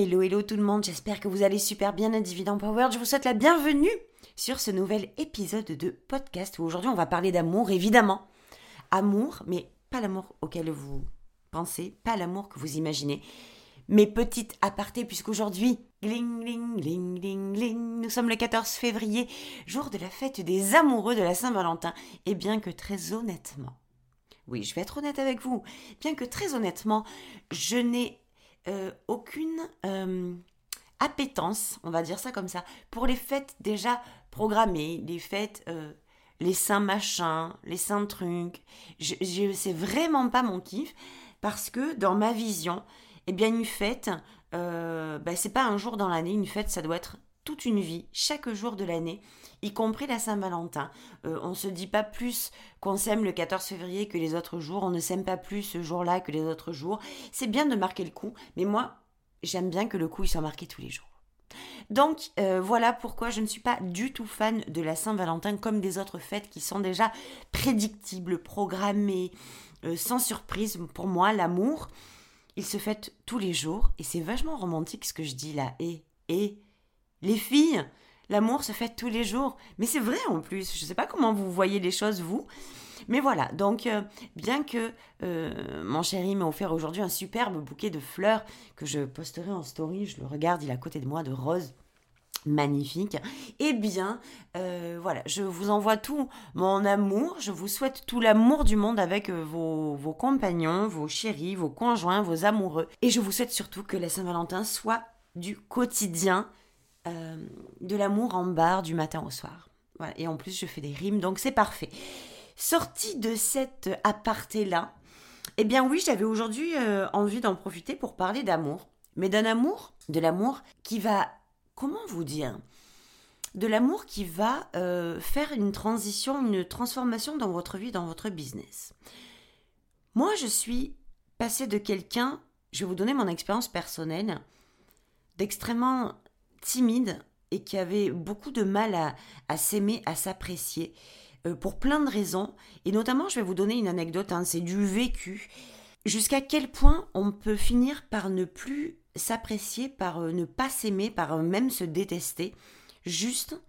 Hello, hello tout le monde, j'espère que vous allez super bien à Dividend Power. Je vous souhaite la bienvenue sur ce nouvel épisode de podcast où aujourd'hui on va parler d'amour, évidemment. Amour, mais pas l'amour auquel vous pensez, pas l'amour que vous imaginez. Mes petites apartés, puisqu'aujourd'hui, gling, gling, gling, gling, gling, nous sommes le 14 février, jour de la fête des amoureux de la Saint-Valentin. Et bien que très honnêtement, oui, je vais être honnête avec vous, bien que très honnêtement, je n'ai euh, aucune euh, appétence, on va dire ça comme ça, pour les fêtes déjà programmées, les fêtes, euh, les saints machins, les saints trucs. Je, c'est vraiment pas mon kiff parce que dans ma vision, eh bien une fête, bah, c'est pas un jour dans l'année, une fête ça doit être toute une vie, chaque jour de l'année, y compris la Saint-Valentin. Euh, on ne se dit pas plus qu'on s'aime le 14 février que les autres jours, on ne s'aime pas plus ce jour-là que les autres jours. C'est bien de marquer le coup, mais moi, j'aime bien que le coup il soit marqué tous les jours. Donc euh, voilà pourquoi je ne suis pas du tout fan de la Saint-Valentin comme des autres fêtes qui sont déjà prédictibles, programmées, euh, sans surprise. Pour moi, l'amour, il se fête tous les jours et c'est vachement romantique ce que je dis là. Et, et, les filles, l'amour se fait tous les jours. Mais c'est vrai en plus. Je ne sais pas comment vous voyez les choses, vous. Mais voilà, donc euh, bien que euh, mon chéri m'a offert aujourd'hui un superbe bouquet de fleurs que je posterai en story, je le regarde, il est à côté de moi de rose magnifique. Eh bien, euh, voilà, je vous envoie tout mon amour, je vous souhaite tout l'amour du monde avec vos, vos, compagnons, vos chéris, vos conjoints, vos amoureux. Et je vous souhaite surtout que la Saint-Valentin soit du quotidien euh, de l'amour en barre du matin au soir. Et en plus, je fais des rimes, donc c'est parfait. Sortie de cette aparté-là, eh bien oui, j'avais aujourd'hui euh, envie d'en profiter pour parler d'amour. Mais d'un amour, de l'amour qui va, comment vous dire De l'amour qui va euh, faire une transition, une transformation dans votre vie, dans votre business. Moi, je suis passée de quelqu'un, je vais vous donner mon expérience personnelle, d'extrêmement timide et qui avait beaucoup de mal à, s'aimer, à s'apprécier, euh, pour plein de raisons. Et notamment, je vais vous donner une anecdote, hein, c'est du vécu. Jusqu'à quel point on peut finir par ne plus s'apprécier, par euh, ne pas s'aimer, par euh, même se détester, juste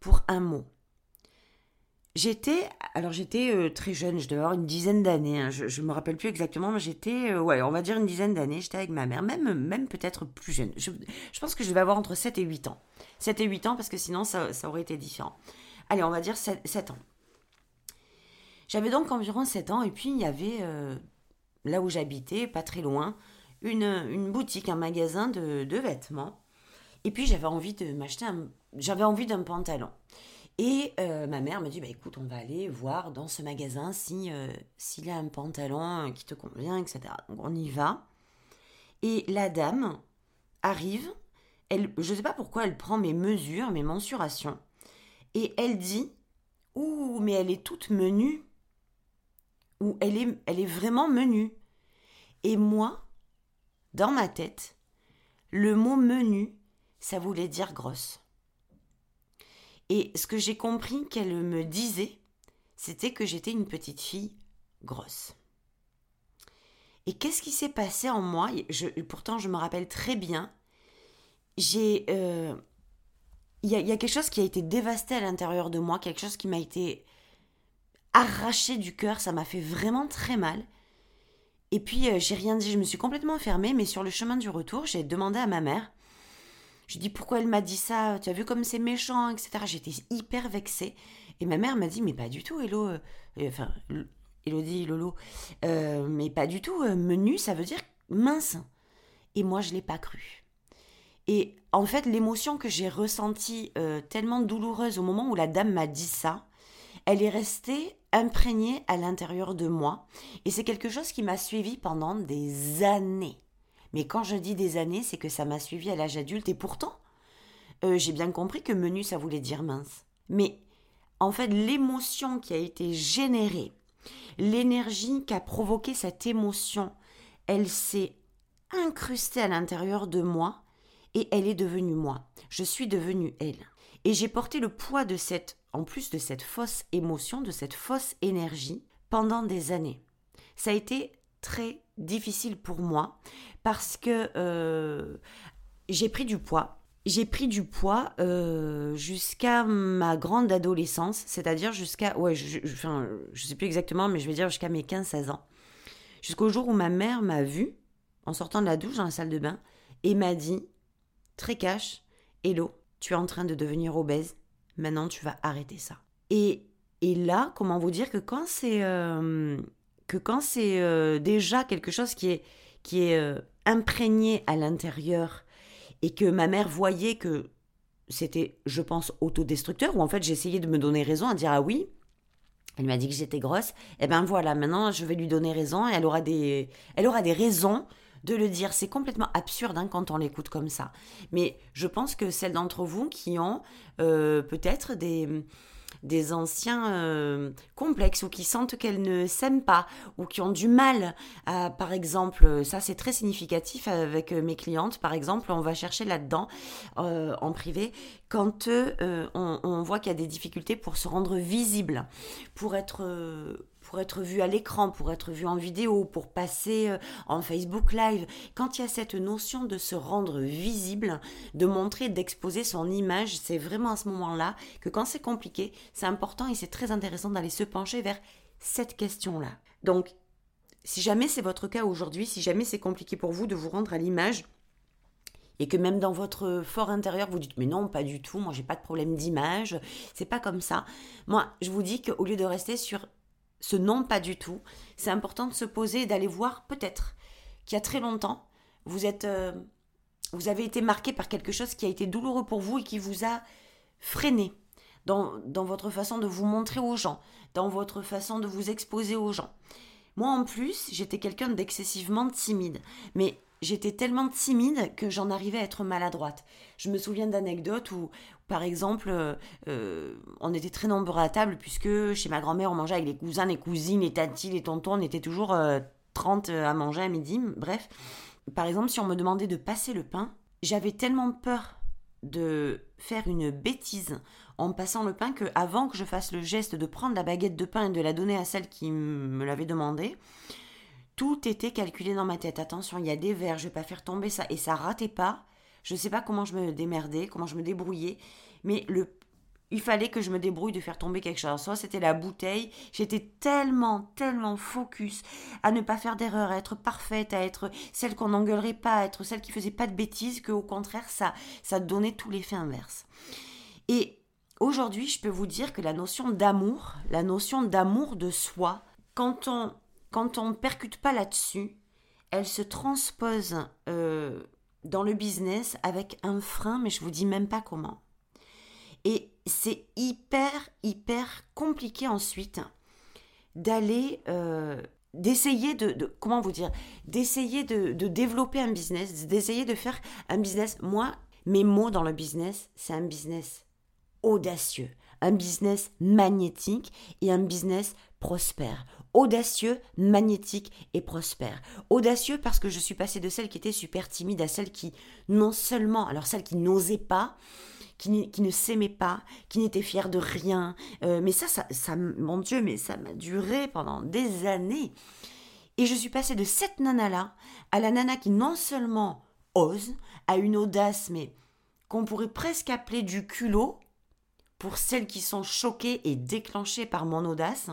pour un mot. J'étais, alors j'étais euh, très jeune, je devais avoir une dizaine d'années, hein, je ne me rappelle plus exactement, mais j'étais, euh, ouais, on va dire une dizaine d'années, j'étais avec ma mère, même, même peut-être plus jeune. Je, pense que je devais avoir entre 7 et 8 ans. 7 et 8 ans, parce que sinon ça, aurait été différent. Allez, on va dire 7, ans. J'avais donc environ 7 ans, et puis il y avait, euh, là où j'habitais, pas très loin, une, une, boutique, un magasin de, de vêtements. Et puis j'avais envie de m'acheter un, j'avais envie d'un pantalon. Et euh, ma mère me dit, bah, écoute, on va aller voir dans ce magasin si euh, s'il y a un pantalon qui te convient, etc. Donc on y va. Et la dame arrive, elle, je ne sais pas pourquoi, elle prend mes mesures, mes mensurations, et elle dit, ouh, mais elle est toute menue. Ou elle est, elle est vraiment menue. Et moi, dans ma tête, le mot menu, ça voulait dire grosse. Et ce que j'ai compris qu'elle me disait, c'était que j'étais une petite fille grosse. Et qu'est-ce qui s'est passé en moi? Pourtant, je me rappelle très bien. J'ai, euh, il y, a, quelque chose qui a été dévasté à l'intérieur de moi, quelque chose qui m'a été arraché du cœur. Ça m'a fait vraiment très mal. Et puis, euh, j'ai rien dit. Je me suis complètement fermée. Mais sur le chemin du retour, j'ai demandé à ma mère je dis pourquoi elle m'a dit ça? Tu as vu comme c'est méchant, etc. J'étais hyper vexée. Et ma mère m'a dit mais pas du tout, Hello. Euh, Elodie, Lolo. Euh, mais pas du tout. Euh, menu, ça veut dire mince. Et moi, je l'ai pas cru. Et en fait, l'émotion que j'ai ressentie, tellement douloureuse au moment où la dame m'a dit ça, elle est restée imprégnée à l'intérieur de moi. Et c'est quelque chose qui m'a suivi pendant des années Mais quand je dis des années, c'est que ça m'a suivi à l'âge adulte et pourtant, euh, j'ai bien compris que menu, ça voulait dire mince. Mais en fait, l'émotion qui a été générée, l'énergie qui a provoqué cette émotion, elle s'est incrustée à l'intérieur de moi et elle est devenue moi. Je suis devenue elle. Et j'ai porté le poids de cette, en plus de cette fausse émotion, de cette fausse énergie, pendant des années. Ça a été très difficile pour moi parce que euh, j'ai pris du poids. J'ai pris du poids euh, jusqu'à ma grande adolescence, c'est-à-dire jusqu'à, ouais, je, je, sais plus exactement, mais je vais dire jusqu'à mes 15-16 ans. Jusqu'au jour où ma mère m'a vu en sortant de la douche dans la salle de bain et m'a dit, très cash, Hello, tu es en train de devenir obèse, maintenant tu vas arrêter ça. Et, et là, comment vous dire que quand c'est euh, que quand c'est déjà quelque chose qui est, qui est euh, imprégné à l'intérieur et que ma mère voyait que c'était, je pense, autodestructeur, ou en fait j'essayais de me donner raison, à dire ah oui, elle m'a dit que j'étais grosse, et eh ben voilà, maintenant je vais lui donner raison, et elle aura des, elle aura des raisons de le dire. C'est complètement absurde hein, quand on l'écoute comme ça. Mais je pense que celles d'entre vous qui ont euh, peut-être des des anciens euh, complexes ou qui sentent qu'elles ne s'aiment pas ou qui ont du mal à, par exemple, ça c'est très significatif avec mes clientes, par exemple, on va chercher là-dedans euh, en privé. Quand euh, on, on, voit qu'il y a des difficultés pour se rendre visible, pour être pour être vu à l'écran, pour être vu en vidéo, pour passer euh, en Facebook Live. Quand il y a cette notion de se rendre visible, de montrer, d'exposer son image, c'est vraiment à ce moment-là que quand c'est compliqué, c'est important et c'est très intéressant d'aller se pencher vers cette question-là. Donc, si jamais c'est votre cas aujourd'hui, si jamais c'est compliqué pour vous de vous rendre à l'image, et que même dans votre fort intérieur vous dites mais non pas du tout moi j'ai pas de problème d'image c'est pas comme ça moi je vous dis qu'au lieu de rester sur ce non pas du tout, c'est important de se poser et d'aller voir peut-être qu'il y a très longtemps, vous êtes euh, vous avez été marqué par quelque chose qui a été douloureux pour vous et qui vous a freiné dans, dans votre façon de vous montrer aux gens, dans votre façon de vous exposer aux gens. Moi en plus, j'étais quelqu'un d'excessivement timide, mais j'étais tellement timide que j'en arrivais à être maladroite. Je me souviens d'anecdotes où, par exemple, euh, euh, on était très nombreux à table puisque chez ma grand-mère, on mangeait avec les cousins, les cousines, les tantis, les tontons, on était toujours 30 euh, à manger à midi, bref. Par exemple, si on me demandait de passer le pain, j'avais tellement peur de faire une bêtise en passant le pain que avant que je fasse le geste de prendre la baguette de pain et de la donner à celle qui me l'avait demandé, tout était calculé dans ma tête. Attention, il y a des verres, je vais pas faire tomber ça. Et ça ratait pas. Je ne sais pas comment je me démerdais, comment je me débrouillais. Mais le, il fallait que je me débrouille de faire tomber quelque chose. Soit c'était la bouteille. J'étais tellement, tellement focus à ne pas faire d'erreur, à être parfaite, à être celle qu'on n'engueulerait pas, à être celle qui faisait pas de bêtises, qu'au contraire, ça, ça donnait tout l'effet inverse. Et aujourd'hui, je peux vous dire que la notion d'amour, la notion d'amour de soi, quand on quand on percute pas là-dessus, elle se transpose euh, dans le business avec un frein, mais je vous dis même pas comment. Et c'est hyper, hyper compliqué ensuite d'aller, euh, d'essayer de, comment vous dire, d'essayer de, de développer un business, d'essayer de faire un business. Moi, mes mots dans le business, c'est un business audacieux, un business magnétique et un business prospère audacieux, magnétique et prospère. Audacieux parce que je suis passée de celle qui était super timide à celle qui, non seulement, alors celle qui n'osait pas, qui, ne s'aimait pas, qui n'était fière de rien. Euh, mais ça, ça, ça, mon Dieu, mais ça m'a duré pendant des années. Et je suis passée de cette nana-là à la nana qui non seulement ose, a une audace, mais qu'on pourrait presque appeler du culot, pour celles qui sont choquées et déclenchées par mon audace,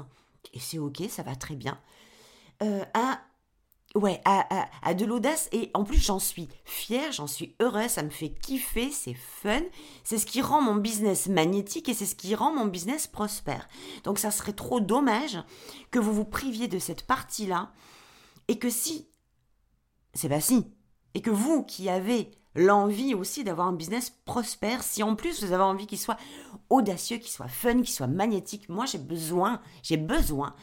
et c'est ok, ça va très bien, euh, à, ouais, à, à, de l'audace. Et en plus, j'en suis fière, j'en suis heureuse, ça me fait kiffer, c'est fun. C'est ce qui rend mon business magnétique et c'est ce qui rend mon business prospère. Donc ça serait trop dommage que vous vous priviez de cette partie-là et que si, c'est pas si, et que vous qui avez l'envie aussi d'avoir un business prospère, si en plus vous avez envie qu'il soit audacieux, qu'il soit fun, qu'il soit magnétique, moi j'ai besoin, j'ai besoin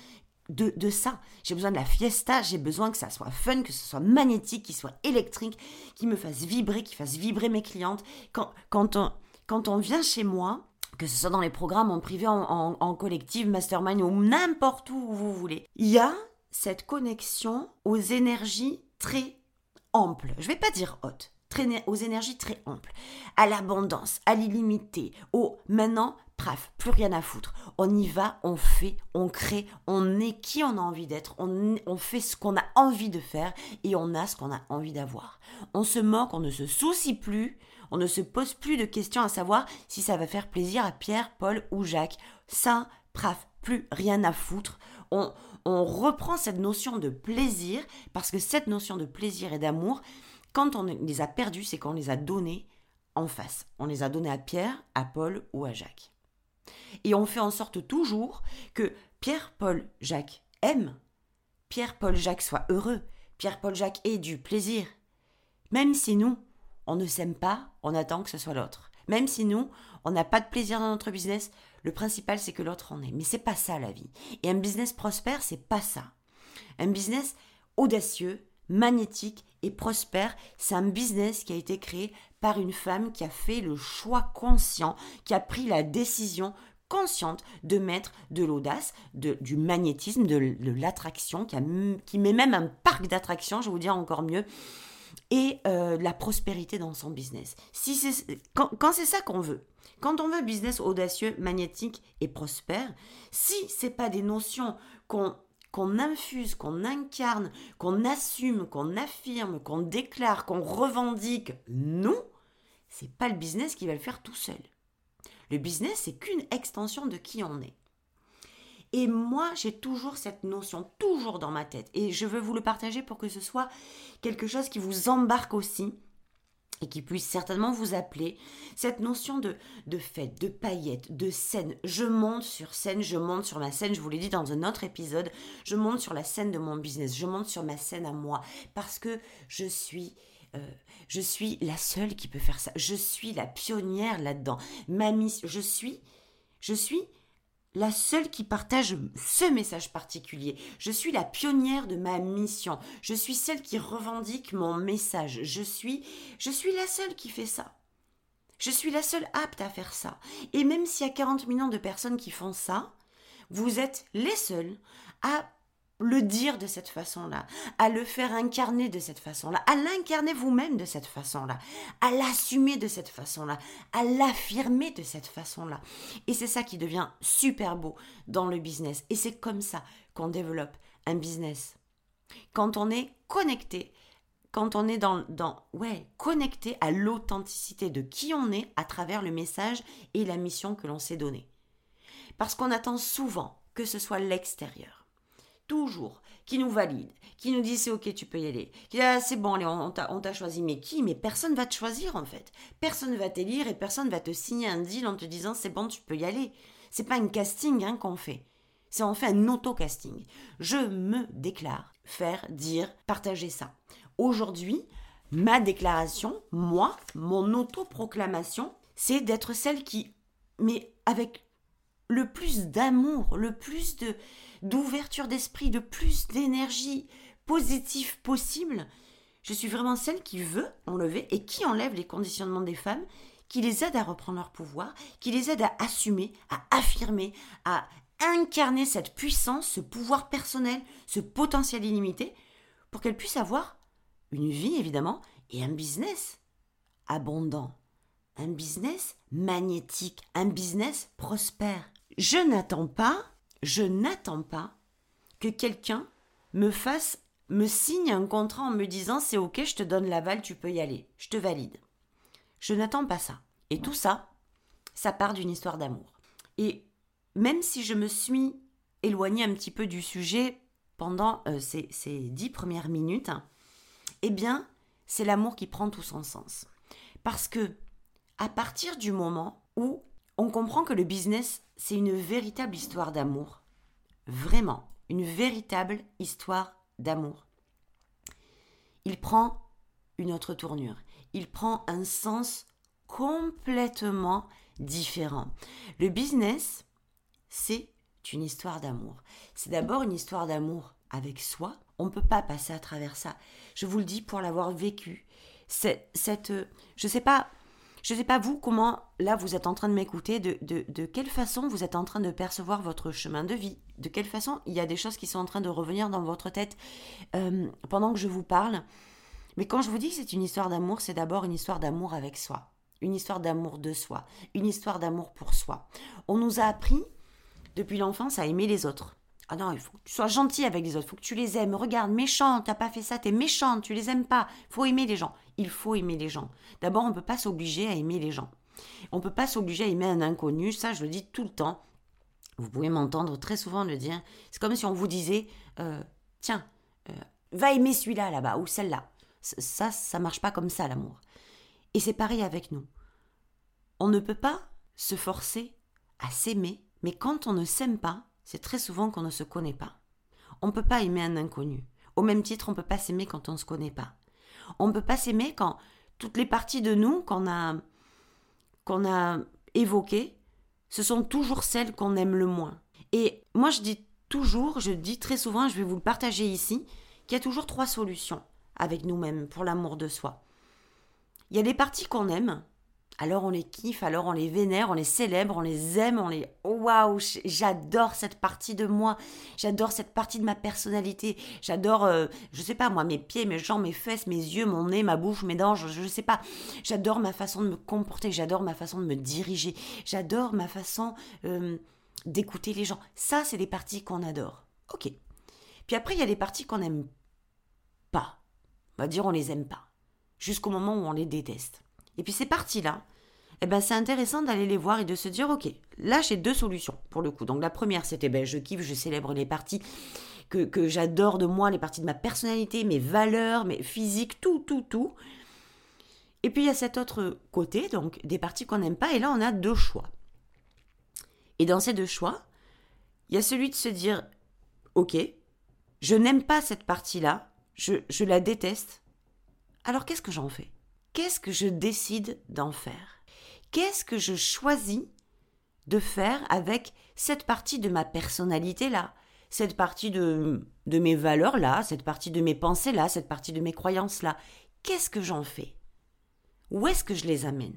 de, de ça. J'ai besoin de la fiesta, j'ai besoin que ça soit fun, que ce soit magnétique, qu'il soit électrique, qu'il me fasse vibrer, qu'il fasse vibrer mes clientes. Quand, quand, on, quand on vient chez moi, que ce soit dans les programmes en privé, en, en, collectif, mastermind ou n'importe où où vous voulez, il y a cette connexion aux énergies très amples. Je vais pas dire hautes, aux énergies très amples, à l'abondance, à l'illimité, au maintenant, bref, plus rien à foutre. On y va, on fait, on crée, on est qui on a envie d'être, on, on fait ce qu'on a envie de faire et on a ce qu'on a envie d'avoir. On se moque, on ne se soucie plus, on ne se pose plus de questions à savoir si ça va faire plaisir à Pierre, Paul ou Jacques. Ça, bref, plus rien à foutre. On, on reprend cette notion de plaisir, parce que cette notion de plaisir et d'amour, quand on les a perdus, c'est qu'on les a donnés en face. On les a donnés à Pierre, à Paul ou à Jacques. Et on fait en sorte toujours que Pierre, Paul, Jacques aiment, Pierre, Paul, Jacques soient heureux, Pierre, Paul, Jacques aient du plaisir. Même si nous, on ne s'aime pas, on attend que ce soit l'autre. Même si nous, on n'a pas de plaisir dans notre business, le principal c'est que l'autre en ait. Mais c'est pas ça la vie. Et un business prospère, c'est pas ça. Un business audacieux, magnétique et prospère, c'est un business qui a été créé par une femme qui a fait le choix conscient, qui a pris la décision consciente de mettre de l'audace, du magnétisme, de, l'attraction, qui, qui met même un parc d'attractions, je vais vous dire encore mieux, et euh, la prospérité dans son business. Si quand, quand c'est ça qu'on veut, quand on veut business audacieux, magnétique et prospère, si c'est pas des notions qu'on qu'on infuse, qu'on incarne, qu'on assume, qu'on affirme, qu'on déclare, qu'on revendique, non, c'est pas le business qui va le faire tout seul. Le business, c'est qu'une extension de qui on est. Et moi, j'ai toujours cette notion, toujours dans ma tête. Et je veux vous le partager pour que ce soit quelque chose qui vous embarque aussi et qui puisse certainement vous appeler, cette notion de, de fête, de paillettes, de scène. Je monte sur scène, je monte sur ma scène, je vous l'ai dit dans un autre épisode, je monte sur la scène de mon business, je monte sur ma scène à moi, parce que je suis... Euh, je suis la seule qui peut faire ça. Je suis la pionnière là-dedans. Ma mission, je suis, je suis la seule qui partage ce message particulier. Je suis la pionnière de ma mission. Je suis celle qui revendique mon message. Je suis, je suis la seule qui fait ça. Je suis la seule apte à faire ça. Et même s'il y a 40 millions de personnes qui font ça, vous êtes les seuls à le dire de cette façon-là, à le faire incarner de cette façon-là, à l'incarner vous-même de cette façon-là, à l'assumer de cette façon-là, à l'affirmer de cette façon-là. Et c'est ça qui devient super beau dans le business. Et c'est comme ça qu'on développe un business. Quand on est connecté, quand on est dans, dans ouais, connecté à l'authenticité de qui on est à travers le message et la mission que l'on s'est donnée. Parce qu'on attend souvent que ce soit l'extérieur toujours, qui nous valide, qui nous dit c'est ok, tu peux y aller, qui dit ah, c'est bon, allez, on, t'a choisi, mais qui? Mais personne va te choisir en fait. Personne va t'élire et personne va te signer un deal en te disant c'est bon, tu peux y aller. C'est pas un casting hein, qu'on fait. C'est en fait un auto-casting. Je me déclare faire, dire, partager ça. Aujourd'hui, ma déclaration, moi, mon auto-proclamation, c'est d'être celle qui, mais avec le plus d'amour, le plus de d'ouverture d'esprit, de plus d'énergie positive possible. Je suis vraiment celle qui veut enlever et qui enlève les conditionnements des femmes, qui les aide à reprendre leur pouvoir, qui les aide à assumer, à affirmer, à incarner cette puissance, ce pouvoir personnel, ce potentiel illimité, pour qu'elles puissent avoir une vie évidemment et un business abondant, un business magnétique, un business prospère. Je n'attends pas, je n'attends pas que quelqu'un me fasse, me signe un contrat en me disant c'est ok, je te donne l'aval, tu peux y aller, je te valide. Je n'attends pas ça. Et tout ça, ça part d'une histoire d'amour. Et même si je me suis éloignée un petit peu du sujet pendant euh, ces, ces dix premières minutes, eh bien, c'est l'amour qui prend tout son sens. Parce que, à partir du moment où on comprend que le business, c'est une véritable histoire d'amour. Vraiment, une véritable histoire d'amour. Il prend une autre tournure. Il prend un sens complètement différent. Le business, c'est est une histoire d'amour. C'est d'abord une histoire d'amour avec soi. On ne peut pas passer à travers ça. Je vous le dis pour l'avoir vécu. C'est, cette, je sais pas, je sais pas vous comment là vous êtes en train de m'écouter, de, de, quelle façon vous êtes en train de percevoir votre chemin de vie, de quelle façon il y a des choses qui sont en train de revenir dans votre tête? Euh, pendant que je vous parle. Mais quand je vous dis que c'est une histoire d'amour, c'est d'abord une histoire d'amour avec soi, une histoire d'amour de soi, une histoire d'amour pour soi. On nous a appris depuis l'enfance à aimer les autres. Ah non, il faut que tu sois gentil avec les autres, il faut que tu les aimes. Regarde, méchant, t'as pas fait ça, t'es méchante, tu les aimes pas. Il faut aimer les gens. Il faut aimer les gens. D'abord, on ne peut pas s'obliger à aimer les gens. On peut pas s'obliger à aimer un inconnu, ça je le dis tout le temps. Vous pouvez m'entendre très souvent le dire. C'est comme si on vous disait, euh, tiens, euh, va aimer celui-là là-bas ou celle-là. Ça, ça marche pas comme ça l'amour. Et c'est pareil avec nous. On ne peut pas se forcer à s'aimer, mais quand on ne s'aime pas, c'est très souvent qu'on ne se connaît pas. On ne peut pas aimer un inconnu. Au même titre, on ne peut pas s'aimer quand on ne se connaît pas. On ne peut pas s'aimer quand toutes les parties de nous qu'on a, qu'on a évoquées, ce sont toujours celles qu'on aime le moins. Et moi, je dis toujours, je dis très souvent, je vais vous le partager ici, qu'il y a toujours trois solutions avec nous-mêmes pour l'amour de soi. Il y a des parties qu'on aime, alors on les kiffe, alors on les vénère, on les célèbre, on les aime, on les... Waouh, j'adore cette partie de moi, j'adore cette partie de ma personnalité, j'adore, euh, je sais pas moi, mes pieds, mes jambes, mes fesses, mes yeux, mon nez, ma bouche, mes dents, je, ne sais pas. J'adore ma façon de me comporter, j'adore ma façon de me diriger, j'adore ma façon euh, d'écouter les gens. Ça, c'est des parties qu'on adore. Ok. Puis après, il y a des parties qu'on n'aime pas. On va dire on les aime pas. Jusqu'au moment où on les déteste. Et puis ces parties-là, eh ben c'est intéressant d'aller les voir et de se dire ok, là j'ai deux solutions pour le coup. Donc la première c'était ben je kiffe, je célèbre les parties que, j'adore de moi, les parties de ma personnalité, mes valeurs, mes physiques, tout, tout, tout. Et puis il y a cet autre côté, donc des parties qu'on n'aime pas, et là on a deux choix. Et dans ces deux choix, il y a celui de se dire ok, je n'aime pas cette partie-là, je, je la déteste, alors qu'est-ce que j'en fais? Qu'est-ce que je décide d'en faire? Qu'est-ce que je choisis de faire avec cette partie de ma personnalité-là cette partie de, de mes valeurs-là, cette partie de mes pensées-là, cette partie de mes croyances-là. Qu'est-ce que j'en fais? Où est-ce que je les amène?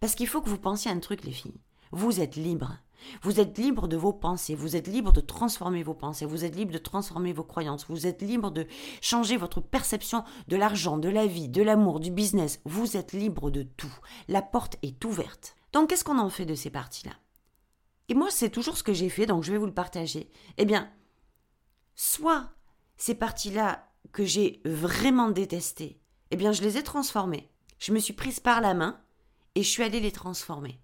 Parce qu'il faut que vous pensiez à un truc, les filles. Vous êtes libres. Vous êtes libre de vos pensées, vous êtes libre de transformer vos pensées, vous êtes libre de transformer vos croyances, vous êtes libre de changer votre perception de l'argent, de la vie, de l'amour, du business. Vous êtes libre de tout. La porte est ouverte. Donc qu'est-ce qu'on en fait de ces parties-là? Et moi, c'est toujours ce que j'ai fait, donc je vais vous le partager. Eh bien, soit ces parties-là que j'ai vraiment détestées, eh bien, je les ai transformées. Je me suis prise par la main et je suis allée les transformer.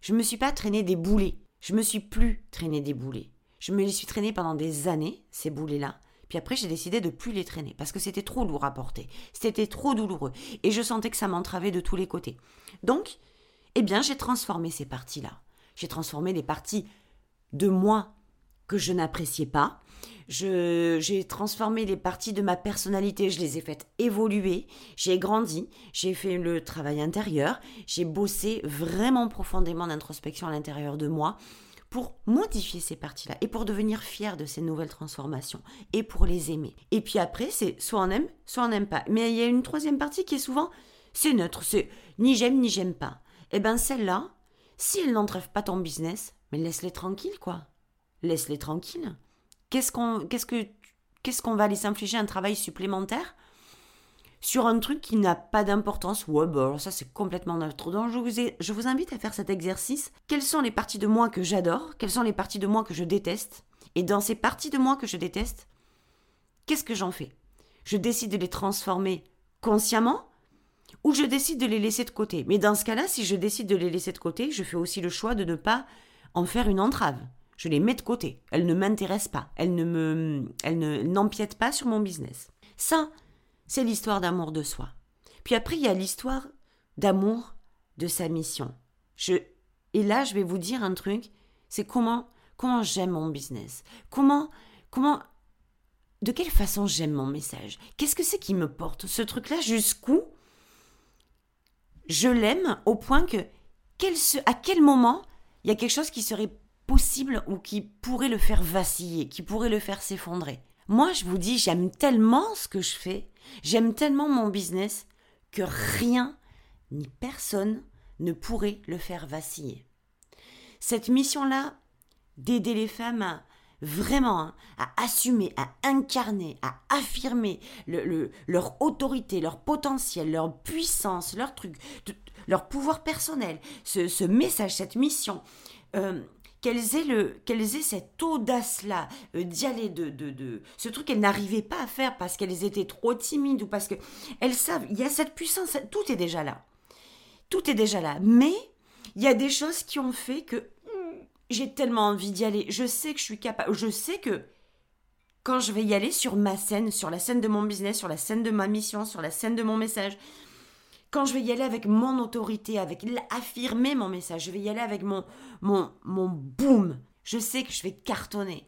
Je ne me suis pas traîné des boulets. Je me suis plus traîné des boulets. Je me les suis traîné pendant des années, ces boulets-là. Puis après, j'ai décidé de plus les traîner parce que c'était trop lourd à porter. C'était trop douloureux. Et je sentais que ça m'entravait de tous les côtés. Donc, eh bien, j'ai transformé ces parties-là. J'ai transformé les parties de moi que je n'appréciais pas. j'ai transformé les parties de ma personnalité, je les ai faites évoluer, j'ai grandi, j'ai fait le travail intérieur, j'ai bossé vraiment profondément d'introspection à l'intérieur de moi pour modifier ces parties-là et pour devenir fier de ces nouvelles transformations et pour les aimer. Et puis après, c'est soit on aime, soit on n'aime pas. Mais il y a une troisième partie qui est souvent, c'est neutre, c'est ni j'aime ni j'aime pas. Eh bien celle-là, si elle n'entrave pas ton business, mais laisse-les tranquilles, quoi laisse-les tranquilles. Qu'est-ce qu'on va aller s'infliger un travail supplémentaire sur un truc qui n'a pas d'importance? Ouais, bah alors ça c'est complètement neutre. Donc je je vous invite à faire cet exercice. Quelles sont les parties de moi que j'adore? Quelles sont les parties de moi que je déteste? Et dans ces parties de moi que je déteste, qu'est-ce que j'en fais? Je décide de les transformer consciemment ou je décide de les laisser de côté? Mais dans ce cas-là, si je décide de les laisser de côté, je fais aussi le choix de ne pas en faire une entrave. Je les mets de côté. Elles ne m'intéressent pas. Elles ne me, elles ne, n'empiètent pas sur mon business. Ça, c'est l'histoire d'amour de soi. Puis après, il y a l'histoire d'amour de sa mission. Je, et là, je vais vous dire un truc. C'est comment, comment j'aime mon business. Comment, comment, de quelle façon j'aime mon message. Qu'est-ce que c'est qui me porte ce truc-là? Jusqu'où je l'aime au point que, quel, à quel moment il y a quelque chose qui serait possible ou qui pourrait le faire vaciller, qui pourrait le faire s'effondrer. Moi, je vous dis, j'aime tellement ce que je fais, j'aime tellement mon business, que rien ni personne ne pourrait le faire vaciller. Cette mission-là, d'aider les femmes à vraiment hein, à assumer, à incarner, à affirmer leur autorité, leur potentiel, leur puissance, leur truc, leur pouvoir personnel, ce, message, cette mission, euh, qu'elles aient, le, cette audace-là euh, d'y aller, de, de, de, ce truc qu'elles n'arrivaient pas à faire parce qu'elles étaient trop timides ou parce qu'elles savent, il y a cette puissance, tout est déjà là. Tout est déjà là. Mais il y a des choses qui ont fait que hmm, j'ai tellement envie d'y aller. Je sais que je suis capable. Je sais que quand je vais y aller sur ma scène, sur la scène de mon business, sur la scène de ma mission, sur la scène de mon message, quand je vais y aller avec mon autorité, avec affirmer mon message, je vais y aller avec mon, mon, mon boom, je sais que je vais cartonner.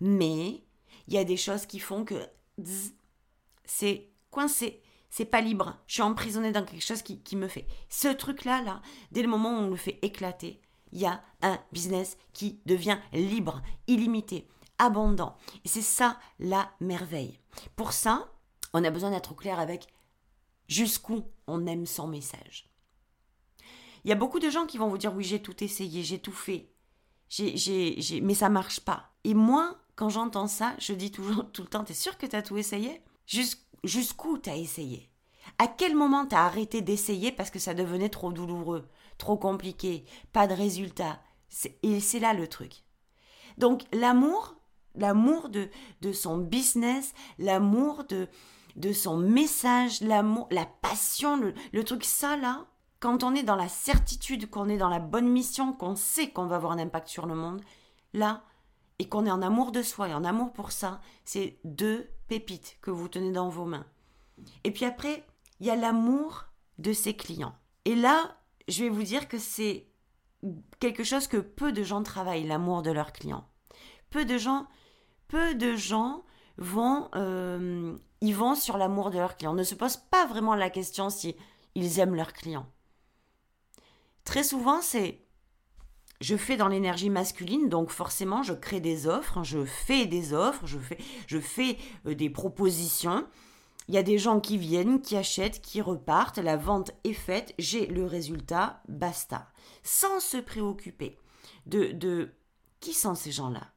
Mais il y a des choses qui font que c'est coincé, c'est pas libre. Je suis emprisonnée dans quelque chose qui, qui me fait. Ce truc-là, là, dès le moment où on le fait éclater, il y a un business qui devient libre, illimité, abondant. Et c'est ça la merveille. Pour ça, on a besoin d'être clair avec jusqu'où on aime son message. Il y a beaucoup de gens qui vont vous dire oui j'ai tout essayé, j'ai tout fait, j'ai, j'ai, mais ça marche pas. Et moi, quand j'entends ça, je dis toujours tout le temps, t'es sûr que t'as tout essayé? Jusqu'où t'as essayé? À quel moment t'as arrêté d'essayer parce que ça devenait trop douloureux, trop compliqué, pas de résultat? Et c'est là le truc. Donc l'amour, l'amour de, de son business, l'amour de, de son message, l'amour, la passion, le, truc ça là, quand on est dans la certitude qu'on est dans la bonne mission, qu'on sait qu'on va avoir un impact sur le monde, là, et qu'on est en amour de soi et en amour pour ça, c'est deux pépites que vous tenez dans vos mains. Et puis après, il y a l'amour de ses clients. Et là, je vais vous dire que c'est quelque chose que peu de gens travaillent, l'amour de leurs clients. Peu de gens, peu de gens vont euh, ils vont sur l'amour de leurs clients. Ne se pose pas vraiment la question si ils aiment leurs clients. Très souvent, c'est je fais dans l'énergie masculine, donc forcément, je crée des offres, je fais des offres, je fais, je fais euh, des propositions. Il y a des gens qui viennent, qui achètent, qui repartent, la vente est faite, j'ai le résultat, basta. Sans se préoccuper de, de qui sont ces gens-là?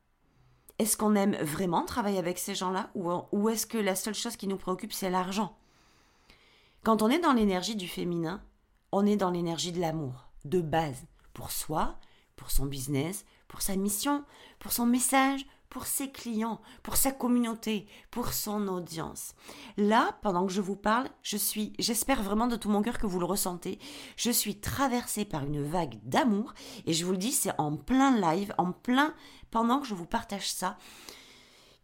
Est-ce qu'on aime vraiment travailler avec ces gens-là ou, est-ce que la seule chose qui nous préoccupe, c'est l'argent? Quand on est dans l'énergie du féminin, on est dans l'énergie de l'amour, de base, pour soi, pour son business, pour sa mission, pour son message, pour ses clients, pour sa communauté, pour son audience. Là, pendant que je vous parle, je suis, j'espère vraiment de tout mon cœur que vous le ressentez, je suis traversée par une vague d'amour et je vous le dis, c'est en plein live, en plein, pendant que je vous partage ça,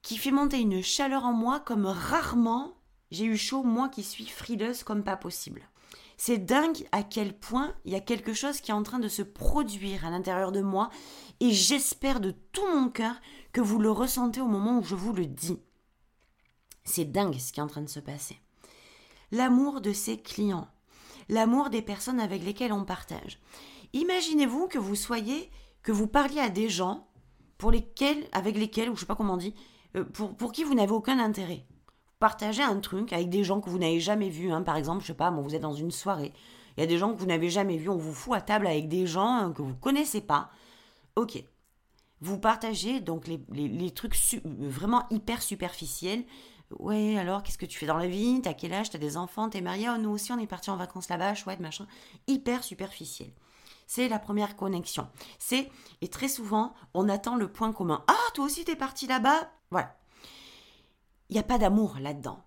qui fait monter une chaleur en moi comme rarement j'ai eu chaud, moi qui suis frileuse comme pas possible. C'est dingue à quel point il y a quelque chose qui est en train de se produire à l'intérieur de moi et j'espère de tout mon cœur que vous le ressentez au moment où je vous le dis. C'est dingue ce qui est en train de se passer. L'amour de ses clients, l'amour des personnes avec lesquelles on partage. Imaginez-vous que vous soyez, que vous parliez à des gens pour lesquels, avec lesquels, ou je sais pas comment on dit, euh, pour, pour qui vous n'avez aucun intérêt partagez un truc avec des gens que vous n'avez jamais vus. Hein. Par exemple, je sais pas, bon, vous êtes dans une soirée. Il y a des gens que vous n'avez jamais vus. On vous fout à table avec des gens euh, que vous connaissez pas. Ok. Vous partagez donc les, trucs vraiment hyper superficiels. Ouais, alors qu'est-ce que tu fais dans la vie? T'as quel âge? T'as des enfants? T'es marié? Oh, Nous aussi, on est parti en vacances là-bas, chouette, machin. Hyper superficiel. C'est la première connexion. C'est, et très souvent, on attend le point commun. Ah, toi aussi, t'es parti là-bas? Voilà il n'y a pas d'amour là-dedans.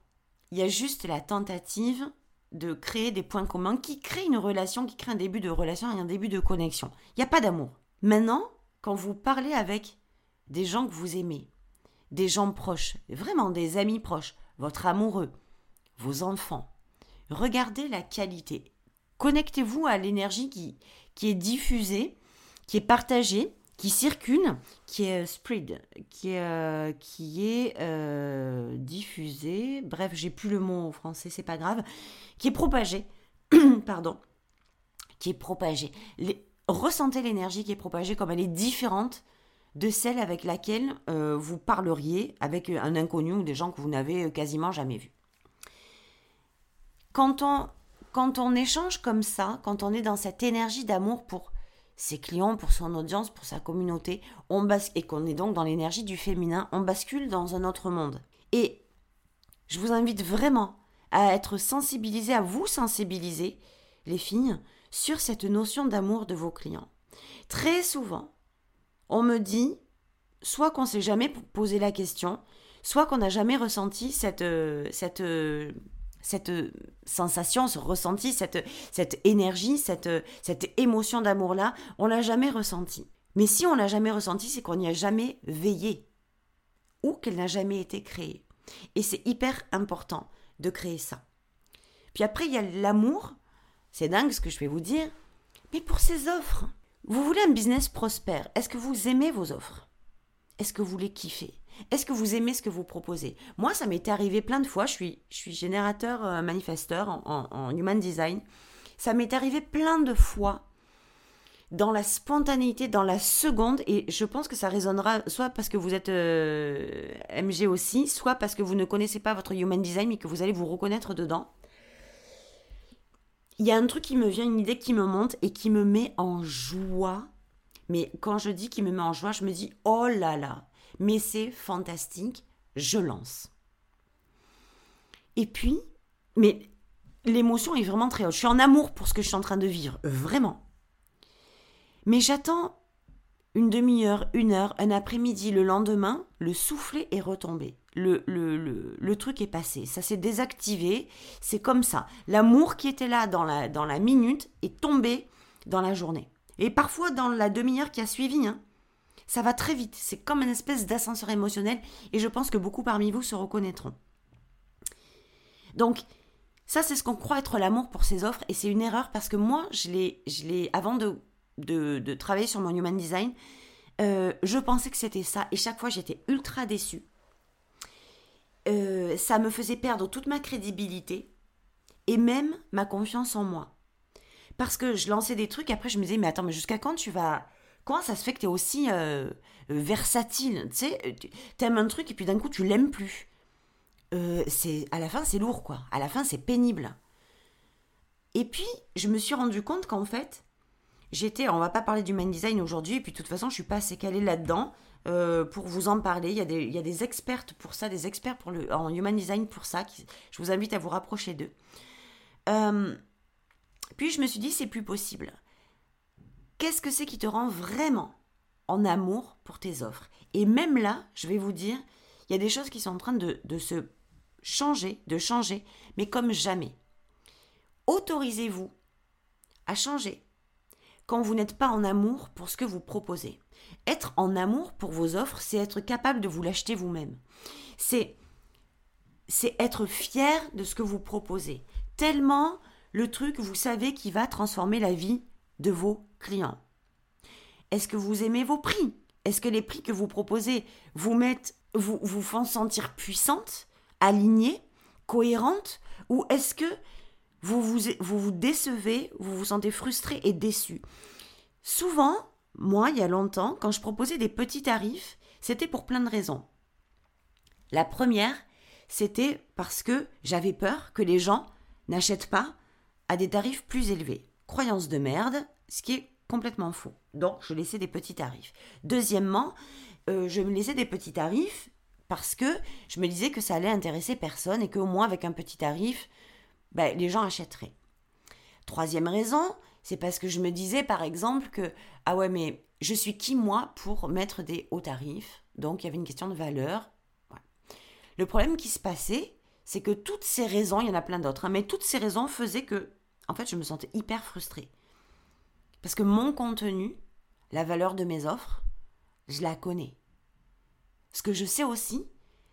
Il y a juste la tentative de créer des points communs qui créent une relation, qui crée un début de relation et un début de connexion. Il n'y a pas d'amour. Maintenant, quand vous parlez avec des gens que vous aimez, des gens proches, vraiment des amis proches, votre amoureux, vos enfants, regardez la qualité. Connectez-vous à l'énergie qui, qui est diffusée, qui est partagée, qui circule, qui est spread, qui est, euh, qui euh, diffusé, bref, j'ai plus le mot en français, c'est pas grave, qui est propagé, pardon, qui est propagé. ressentez l'énergie qui est propagée comme elle est différente de celle avec laquelle euh, vous parleriez avec un inconnu ou des gens que vous n'avez quasiment jamais vus. Quand on, quand on échange comme ça, quand on est dans cette énergie d'amour pour ses clients, pour son audience, pour sa communauté, on et qu'on est donc dans l'énergie du féminin, on bascule dans un autre monde. Et je vous invite vraiment à être sensibilisé, à vous sensibiliser, les filles, sur cette notion d'amour de vos clients. Très souvent, on me dit, soit qu'on s'est jamais posé la question, soit qu'on n'a jamais ressenti cette, euh, cette, euh, cette sensation, ce ressenti, cette, cette énergie, cette, cette émotion d'amour-là, on l'a jamais ressenti. Mais si on l'a jamais ressenti, c'est qu'on n'y a jamais veillé ou qu'elle n'a jamais été créée. Et c'est hyper important de créer ça. Puis après, il y a l'amour. C'est dingue ce que je vais vous dire. Mais pour ces offres, vous voulez un business prospère. Est-ce que vous aimez vos offres? Est-ce que vous les kiffez? Est-ce que vous aimez ce que vous proposez? Moi, ça m'était arrivé plein de fois. Je suis, générateur, euh, manifesteur en human design. Ça m'est arrivé plein de fois dans la spontanéité, dans la seconde, et je pense que ça résonnera soit parce que vous êtes euh, MG aussi, soit parce que vous ne connaissez pas votre human design, mais que vous allez vous reconnaître dedans. Il y a un truc qui me vient, une idée qui me monte et qui me met en joie. Mais quand je dis qui me met en joie, je me dis oh là là, mais c'est fantastique, je lance. Et puis, mais l'émotion est vraiment très haute. Je suis en amour pour ce que je suis en train de vivre, vraiment. Mais j'attends une demi-heure, une heure, un après-midi, le lendemain, le soufflet est retombé. Le, le, le, truc est passé. Ça s'est désactivé. C'est comme ça. L'amour qui était là dans la, dans la minute est tombé dans la journée. Et parfois dans la demi-heure qui a suivi. Hein. Ça va très vite. C'est comme une espèce d'ascenseur émotionnel. Et je pense que beaucoup parmi vous se reconnaîtront. Donc, ça, c'est ce qu'on croit être l'amour pour ces offres. Et c'est une erreur parce que moi, je l'ai, je l'ai avant de de, de, travailler sur mon human design, euh, je pensais que c'était ça et chaque fois j'étais ultra déçue. Euh, ça me faisait perdre toute ma crédibilité et même ma confiance en moi. Parce que je lançais des trucs, après je me disais, mais attends, mais jusqu'à quand tu vas... Comment ça se fait que tu es aussi euh, versatile Tu sais, t'aimes un truc et puis d'un coup tu l'aimes plus. c'est à la fin c'est lourd quoi. À la fin c'est pénible. Et puis je me suis rendu compte qu'en fait j'étais, on va pas parler du man design aujourd'hui, et puis de toute façon, je suis pas assez calée là-dedans euh, pour vous en parler. Il y, a des, il y a des expertes pour ça, des experts pour le, en human design pour ça. Qui, je vous invite à vous rapprocher d'eux. Euh, puis je me suis dit, c'est plus possible. Qu'est-ce que c'est qui te rend vraiment en amour pour tes offres? Et même là, je vais vous dire, il y a des choses qui sont en train de, se changer, de changer, mais comme jamais. Autorisez-vous à changer quand vous n'êtes pas en amour pour ce que vous proposez. Être en amour pour vos offres, c'est être capable de vous l'acheter vous-même. C'est c'est être fier de ce que vous proposez. Tellement le truc, vous savez, qui va transformer la vie de vos clients. Est-ce que vous aimez vos prix? Est-ce que les prix que vous proposez vous mettent, vous, vous font sentir puissante, alignée, cohérente Ou est-ce que vous vous, vous vous décevez, vous vous sentez frustré et déçu? Souvent, moi, il y a longtemps, quand je proposais des petits tarifs, c'était pour plein de raisons. La première, c'était parce que j'avais peur que les gens n'achètent pas à des tarifs plus élevés. Croyance de merde, ce qui est complètement faux. Donc, je laissais des petits tarifs. Deuxièmement, euh, je me laissais des petits tarifs parce que je me disais que ça allait intéresser personne et qu'au moins avec un petit tarif, ben, les gens achèteraient. Troisième raison, c'est parce que je me disais par exemple que, ah ouais, mais je suis qui moi pour mettre des hauts tarifs? Donc il y avait une question de valeur. Le problème qui se passait, c'est que toutes ces raisons, il y en a plein d'autres, hein, mais toutes ces raisons faisaient que, en fait, je me sentais hyper frustrée. Parce que mon contenu, la valeur de mes offres, je la connais. Ce que je sais aussi,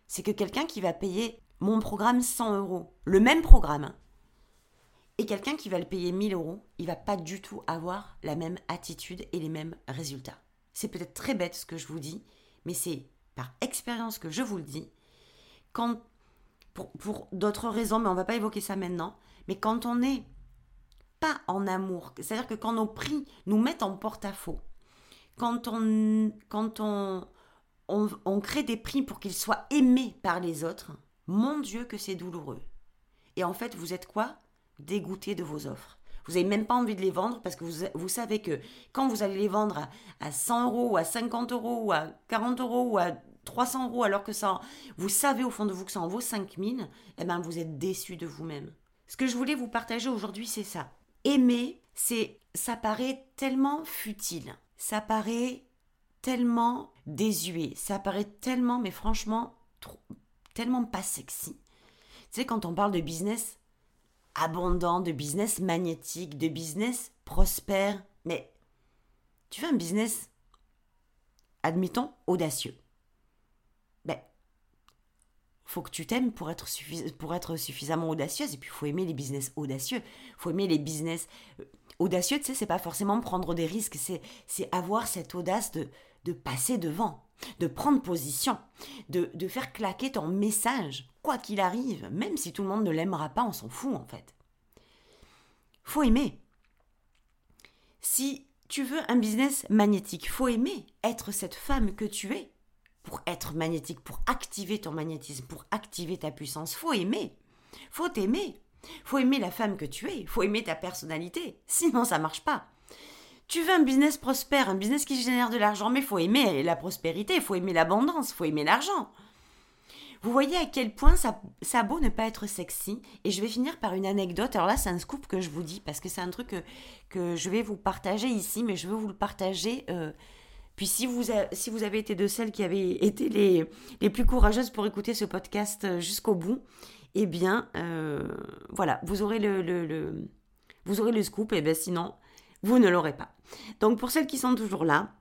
c'est que quelqu'un qui va payer mon programme 100 euros, le même programme, hein, et quelqu'un qui va le payer 1000 euros, il va pas du tout avoir la même attitude et les mêmes résultats. C'est peut-être très bête ce que je vous dis, mais c'est par expérience que je vous le dis. Quand, pour, pour d'autres raisons, mais on va pas évoquer ça maintenant, mais quand on est pas en amour, c'est-à-dire que quand nos prix nous mettent en porte-à-faux, quand on, quand on, on, crée des prix pour qu'ils soient aimés par les autres, mon Dieu que c'est douloureux. Et en fait, vous êtes quoi? Dégoûté de vos offres. Vous n'avez même pas envie de les vendre parce que vous, vous savez que quand vous allez les vendre à, à 100 euros, ou à 50 euros, ou à 40 euros, ou à 300 euros, alors que ça, vous savez au fond de vous que ça en vaut 5000, eh ben vous êtes déçu de vous-même. Ce que je voulais vous partager aujourd'hui, c'est ça. Aimer, c'est, ça paraît tellement futile, ça paraît tellement désuet, ça paraît tellement, mais franchement, tellement pas sexy. Tu sais, quand on parle de business abondant, de business magnétique, de business prospère, mais tu veux un business, admettons, audacieux faut que tu t'aimes pour être, pour être suffisamment audacieuse. Et puis, il faut aimer les business audacieux. Il faut aimer les business euh, audacieux. Tu sais, c'est pas forcément prendre des risques. C'est avoir cette audace de, de passer devant, de prendre position, de, de faire claquer ton message, quoi qu'il arrive. Même si tout le monde ne l'aimera pas, on s'en fout, en fait. Faut aimer. Si tu veux un business magnétique, faut aimer être cette femme que tu es pour être magnétique, pour activer ton magnétisme, pour activer ta puissance, faut aimer. Faut t'aimer. Faut aimer la femme que tu es, faut aimer ta personnalité, sinon ça marche pas. Tu veux un business prospère, un business qui génère de l'argent, mais faut aimer la prospérité, faut aimer l'abondance, faut aimer l'argent. Vous voyez à quel point ça, ça a beau ne pas être sexy. Et je vais finir par une anecdote. Alors là, c'est un scoop que je vous dis parce que c'est un truc que, je vais vous partager ici, mais je veux vous le partager euh, puis si vous, avez été de celles qui avaient été les, les plus courageuses pour écouter ce podcast euh, jusqu'au bout, eh bien, euh, voilà, vous aurez le, vous aurez le scoop, et bien sinon, vous ne l'aurez pas. Donc pour celles qui sont toujours là,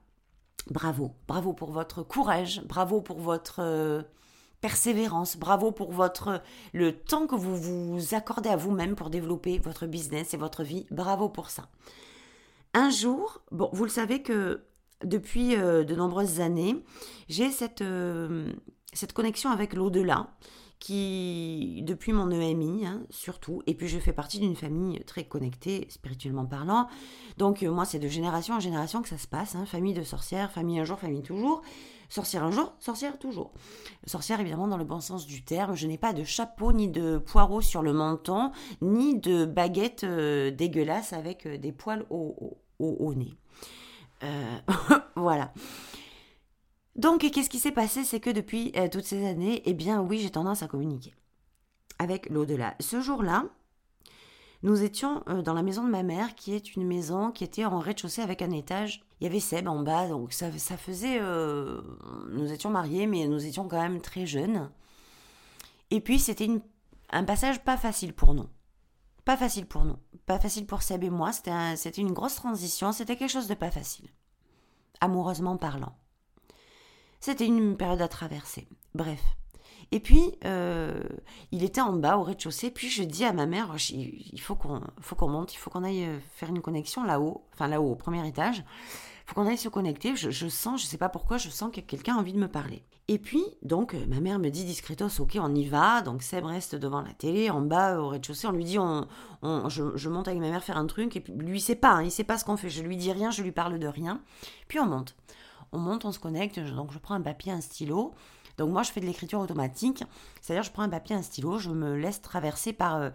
bravo, bravo pour votre courage, bravo pour votre euh, persévérance, bravo pour votre le temps que vous vous accordez à vous-même pour développer votre business et votre vie, bravo pour ça. Un jour, bon, vous le savez que depuis euh, de nombreuses années, j'ai cette, euh, cette connexion avec l'au-delà qui, depuis mon EMI, hein, surtout, et puis je fais partie d'une famille très connectée, spirituellement parlant. Donc euh, moi, c'est de génération en génération que ça se passe, hein, famille de sorcières, famille un jour, famille toujours. Sorcière un jour, sorcière toujours. Sorcière évidemment dans le bon sens du terme. Je n'ai pas de chapeau ni de poireau sur le menton, ni de baguette dégueulasse avec des poils au, nez. Euh, voilà. Donc, qu'est-ce qui s'est passé? C'est que depuis euh, toutes ces années, eh bien oui, j'ai tendance à communiquer avec l'au-delà. Ce jour-là, nous étions euh, dans la maison de ma mère, qui est une maison qui était en rez-de-chaussée avec un étage. Il y avait Seb en bas, donc ça, ça faisait... nous étions mariés, mais nous étions quand même très jeunes. Et puis, c'était un passage pas facile pour nous. Pas facile pour nous. Pas facile pour Seb et moi. C'était une grosse transition. C'était quelque chose de pas facile. Amoureusement parlant. C'était une période à traverser. Bref. Et puis, euh, il était en bas au rez-de-chaussée. Puis je dis à ma mère, il faut qu'on qu'on monte, il faut qu'on aille faire une connexion là-haut, enfin là-haut, au premier étage. Faut qu'on aille se connecter. Je, je, sens, je sais pas pourquoi, je sens que quelqu'un a envie de me parler. Et puis, donc, euh, ma mère me dit discretos, ok, on y va. Donc, Seb reste devant la télé, en bas, au rez-de-chaussée. On lui dit, on, je, monte avec ma mère faire un truc. Et puis, lui, il sait pas, hein, il sait pas ce qu'on fait. Je lui dis rien, je lui parle de rien. Puis, on monte. On monte, on se connecte. Donc, je prends un papier, un stylo. Donc, moi, je fais de l'écriture automatique. C'est-à-dire, je prends un papier, un stylo, je me laisse traverser par, euh,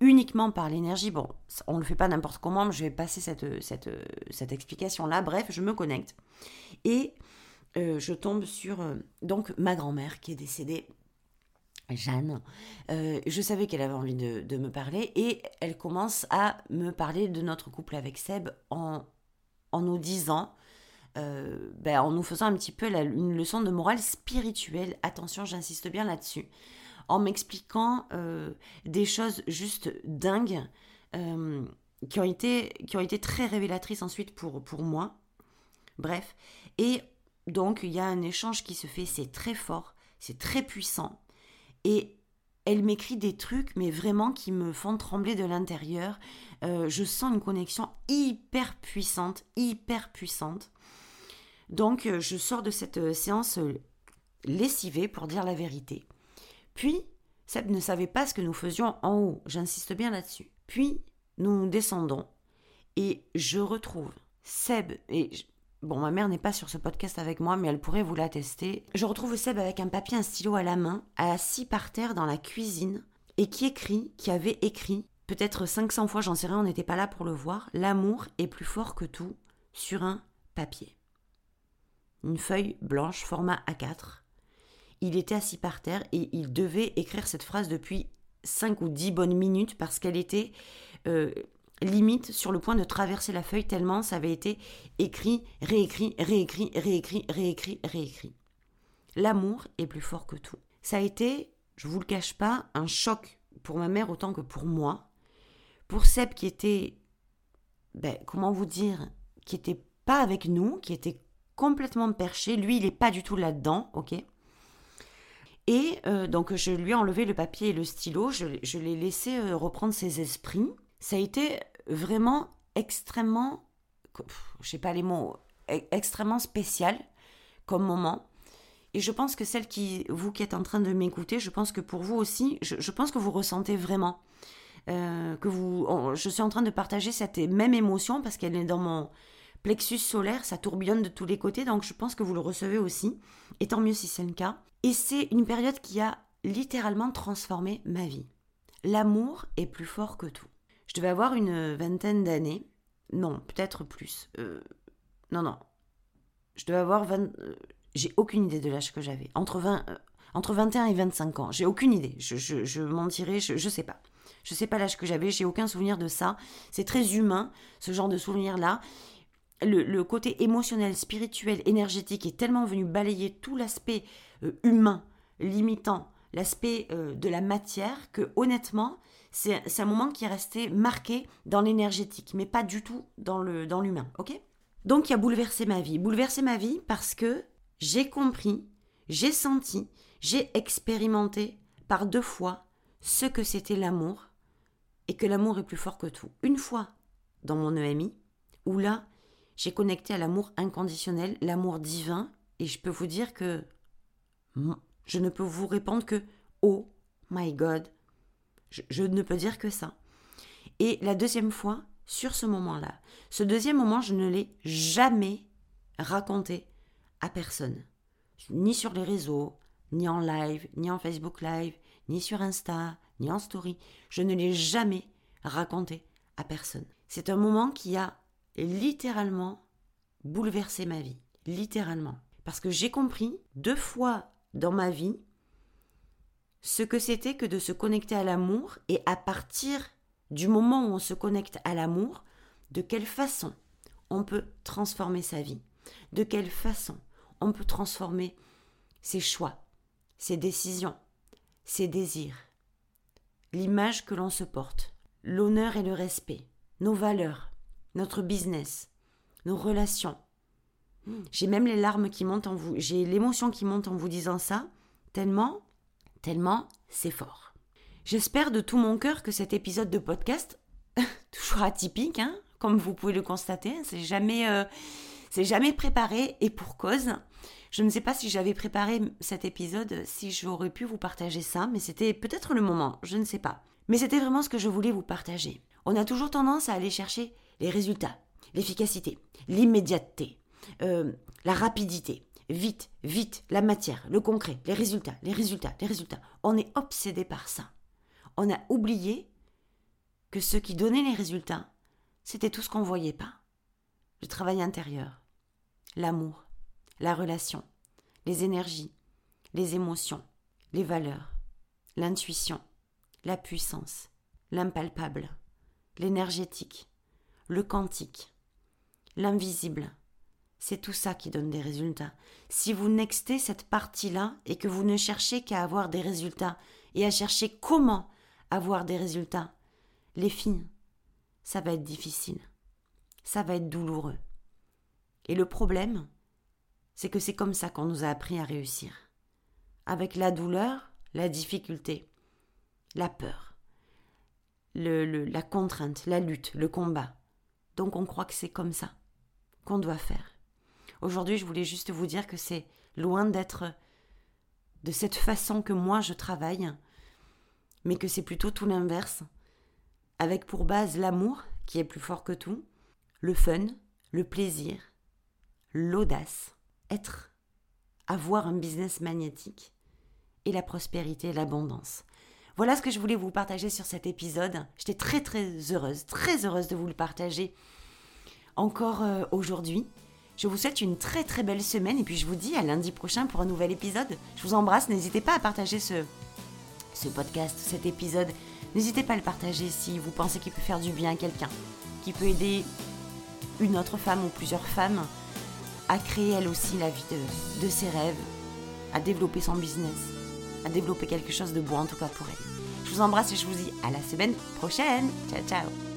uniquement par l'énergie. Bon, on ne le fait pas n'importe comment, mais je vais passer cette, cette, cette explication-là. Bref, je me connecte. Et euh, je tombe sur euh, donc ma grand-mère qui est décédée. Jeanne, euh, je savais qu'elle avait envie de, me parler et elle commence à me parler de notre couple avec Seb en, en nous disant, ben, en nous faisant un petit peu une leçon de morale spirituelle. Attention, j'insiste bien là-dessus. En m'expliquant des choses juste dingues qui, ont été, qui ont été très révélatrices ensuite pour, pour moi. Bref. Et donc il y a un échange qui se fait, c'est très fort, c'est très puissant. Et elle m'écrit des trucs, mais vraiment qui me font trembler de l'intérieur. Euh, je sens une connexion hyper puissante, hyper puissante. Donc euh, je sors de cette euh, séance lessivée pour dire la vérité. Puis, Seb ne savait pas ce que nous faisions en haut, j'insiste bien là-dessus. Puis, nous descendons et je retrouve Seb et bon ma mère n'est pas sur ce podcast avec moi mais elle pourrait vous l'attester. Je retrouve Seb avec un papier un stylo à la main assis par terre dans la cuisine et qui écrit qui avait écrit peut-être 500 fois j'en sais rien on n'était pas là pour le voir l'amour est plus fort que tout sur un papier. Une feuille blanche format A4. Il était assis par terre et il devait écrire cette phrase depuis 5 ou 10 bonnes minutes parce qu'elle était euh, limite sur le point de traverser la feuille tellement ça avait été écrit, réécrit, réécrit, réécrit, réécrit, réécrit. L'amour est plus fort que tout. Ça a été, je vous le cache pas, un choc pour ma mère autant que pour moi. Pour Seb qui était, ben, comment vous dire, qui était pas avec nous, qui était complètement perché. Lui, il n'est pas du tout là-dedans, ok? Et euh, donc, je lui ai enlevé le papier et le stylo, je, l'ai laissé euh, reprendre ses esprits ça a été vraiment extrêmement, je sais pas les mots, e-, extrêmement spécial comme moment. Et je pense que celle qui, vous qui êtes en train de m'écouter, je pense que pour vous aussi, je, pense que vous ressentez vraiment euh, que vous, je suis en train de partager cette même émotion parce qu'elle est dans mon plexus solaire, ça tourbillonne de tous les côtés, donc je pense que vous le recevez aussi. Et tant mieux si c'est le cas. Et c'est une période qui a littéralement transformé ma vie. L'amour est plus fort que tout. Je devais avoir une vingtaine d'années. Non, peut-être plus. Euh, non, non. Je devais avoir 20... Euh, j'ai aucune idée de l'âge que j'avais. Entre, 20, euh, entre 21 et 25 ans. J'ai aucune idée. Je, je, je mentirais, je, je sais pas. Je sais pas l'âge que j'avais, j'ai aucun souvenir de ça. C'est très humain, ce genre de souvenir-là. Le, côté émotionnel, spirituel, énergétique est tellement venu balayer tout l'aspect humain, limitant, l'aspect de la matière, que honnêtement, c'est un moment qui est resté marqué dans l'énergétique, mais pas du tout dans l'humain, dans ok? Donc il a bouleversé ma vie. Bouleversé ma vie parce que j'ai compris, j'ai senti, j'ai expérimenté par deux fois ce que c'était l'amour et que l'amour est plus fort que tout. Une fois dans mon EMI, où là, j'ai connecté à l'amour inconditionnel, l'amour divin, et je peux vous dire que je ne peux vous répondre que Oh my God, je, ne peux dire que ça. Et la deuxième fois, sur ce moment-là, ce deuxième moment, je ne l'ai jamais raconté à personne. Ni sur les réseaux, ni en live, ni en Facebook Live, ni sur Insta, ni en story. Je ne l'ai jamais raconté à personne. C'est un moment qui a littéralement bouleversé ma vie. Littéralement. Parce que j'ai compris deux fois dans ma vie ce que c'était que de se connecter à l'amour et à partir du moment où on se connecte à l'amour, de quelle façon on peut transformer sa vie, de quelle façon on peut transformer ses choix, ses décisions, ses désirs, l'image que l'on se porte, l'honneur et le respect, nos valeurs, notre business, nos relations. J'ai même les larmes qui montent en vous, j'ai l'émotion qui monte en vous disant ça, tellement Tellement c'est fort. J'espère de tout mon cœur que cet épisode de podcast, toujours atypique, hein, comme vous pouvez le constater, hein, c'est jamais, euh, c'est jamais préparé et pour cause. Je ne sais pas si j'avais préparé cet épisode, si j'aurais pu vous partager ça, mais c'était peut-être le moment, je ne sais pas. Mais c'était vraiment ce que je voulais vous partager. On a toujours tendance à aller chercher les résultats, l'efficacité, l'immédiateté, euh, la rapidité. Vite, vite, la matière, le concret, les résultats, les résultats, les résultats. On est obsédé par ça. On a oublié que ce qui donnait les résultats, c'était tout ce qu'on ne voyait pas. Le travail intérieur, l'amour, la relation, les énergies, les émotions, les valeurs, l'intuition, la puissance, l'impalpable, l'énergétique, le quantique, l'invisible, c'est tout ça qui donne des résultats. Si vous nextez cette partie-là et que vous ne cherchez qu'à avoir des résultats et à chercher comment avoir des résultats, les filles, ça va être difficile. Ça va être douloureux. Et le problème, c'est que c'est comme ça qu'on nous a appris à réussir. Avec la douleur, la difficulté, la peur, la contrainte, la lutte, le combat. Donc on croit que c'est comme ça qu'on doit faire. Aujourd'hui, je voulais juste vous dire que c'est loin d'être de cette façon que moi je travaille, mais que c'est plutôt tout l'inverse. avec pour base l'amour, qui est plus fort que tout, le fun, le plaisir, l'audace, être, avoir un business magnétique et la prospérité l'abondance. Voilà ce que je voulais vous partager sur cet épisode. J'étais très très heureuse, très heureuse de vous le partager encore euh, aujourd'hui. Je vous souhaite une très très belle semaine et puis je vous dis à lundi prochain pour un nouvel épisode. Je vous embrasse, n'hésitez pas à partager ce, podcast, cet épisode. N'hésitez pas à le partager si vous pensez qu'il peut faire du bien à quelqu'un, qui peut aider une autre femme ou plusieurs femmes à créer elle aussi la vie de ses rêves, à développer son business, à développer quelque chose de beau en tout cas pour elle. Je vous embrasse et je vous dis à la semaine prochaine. Ciao ciao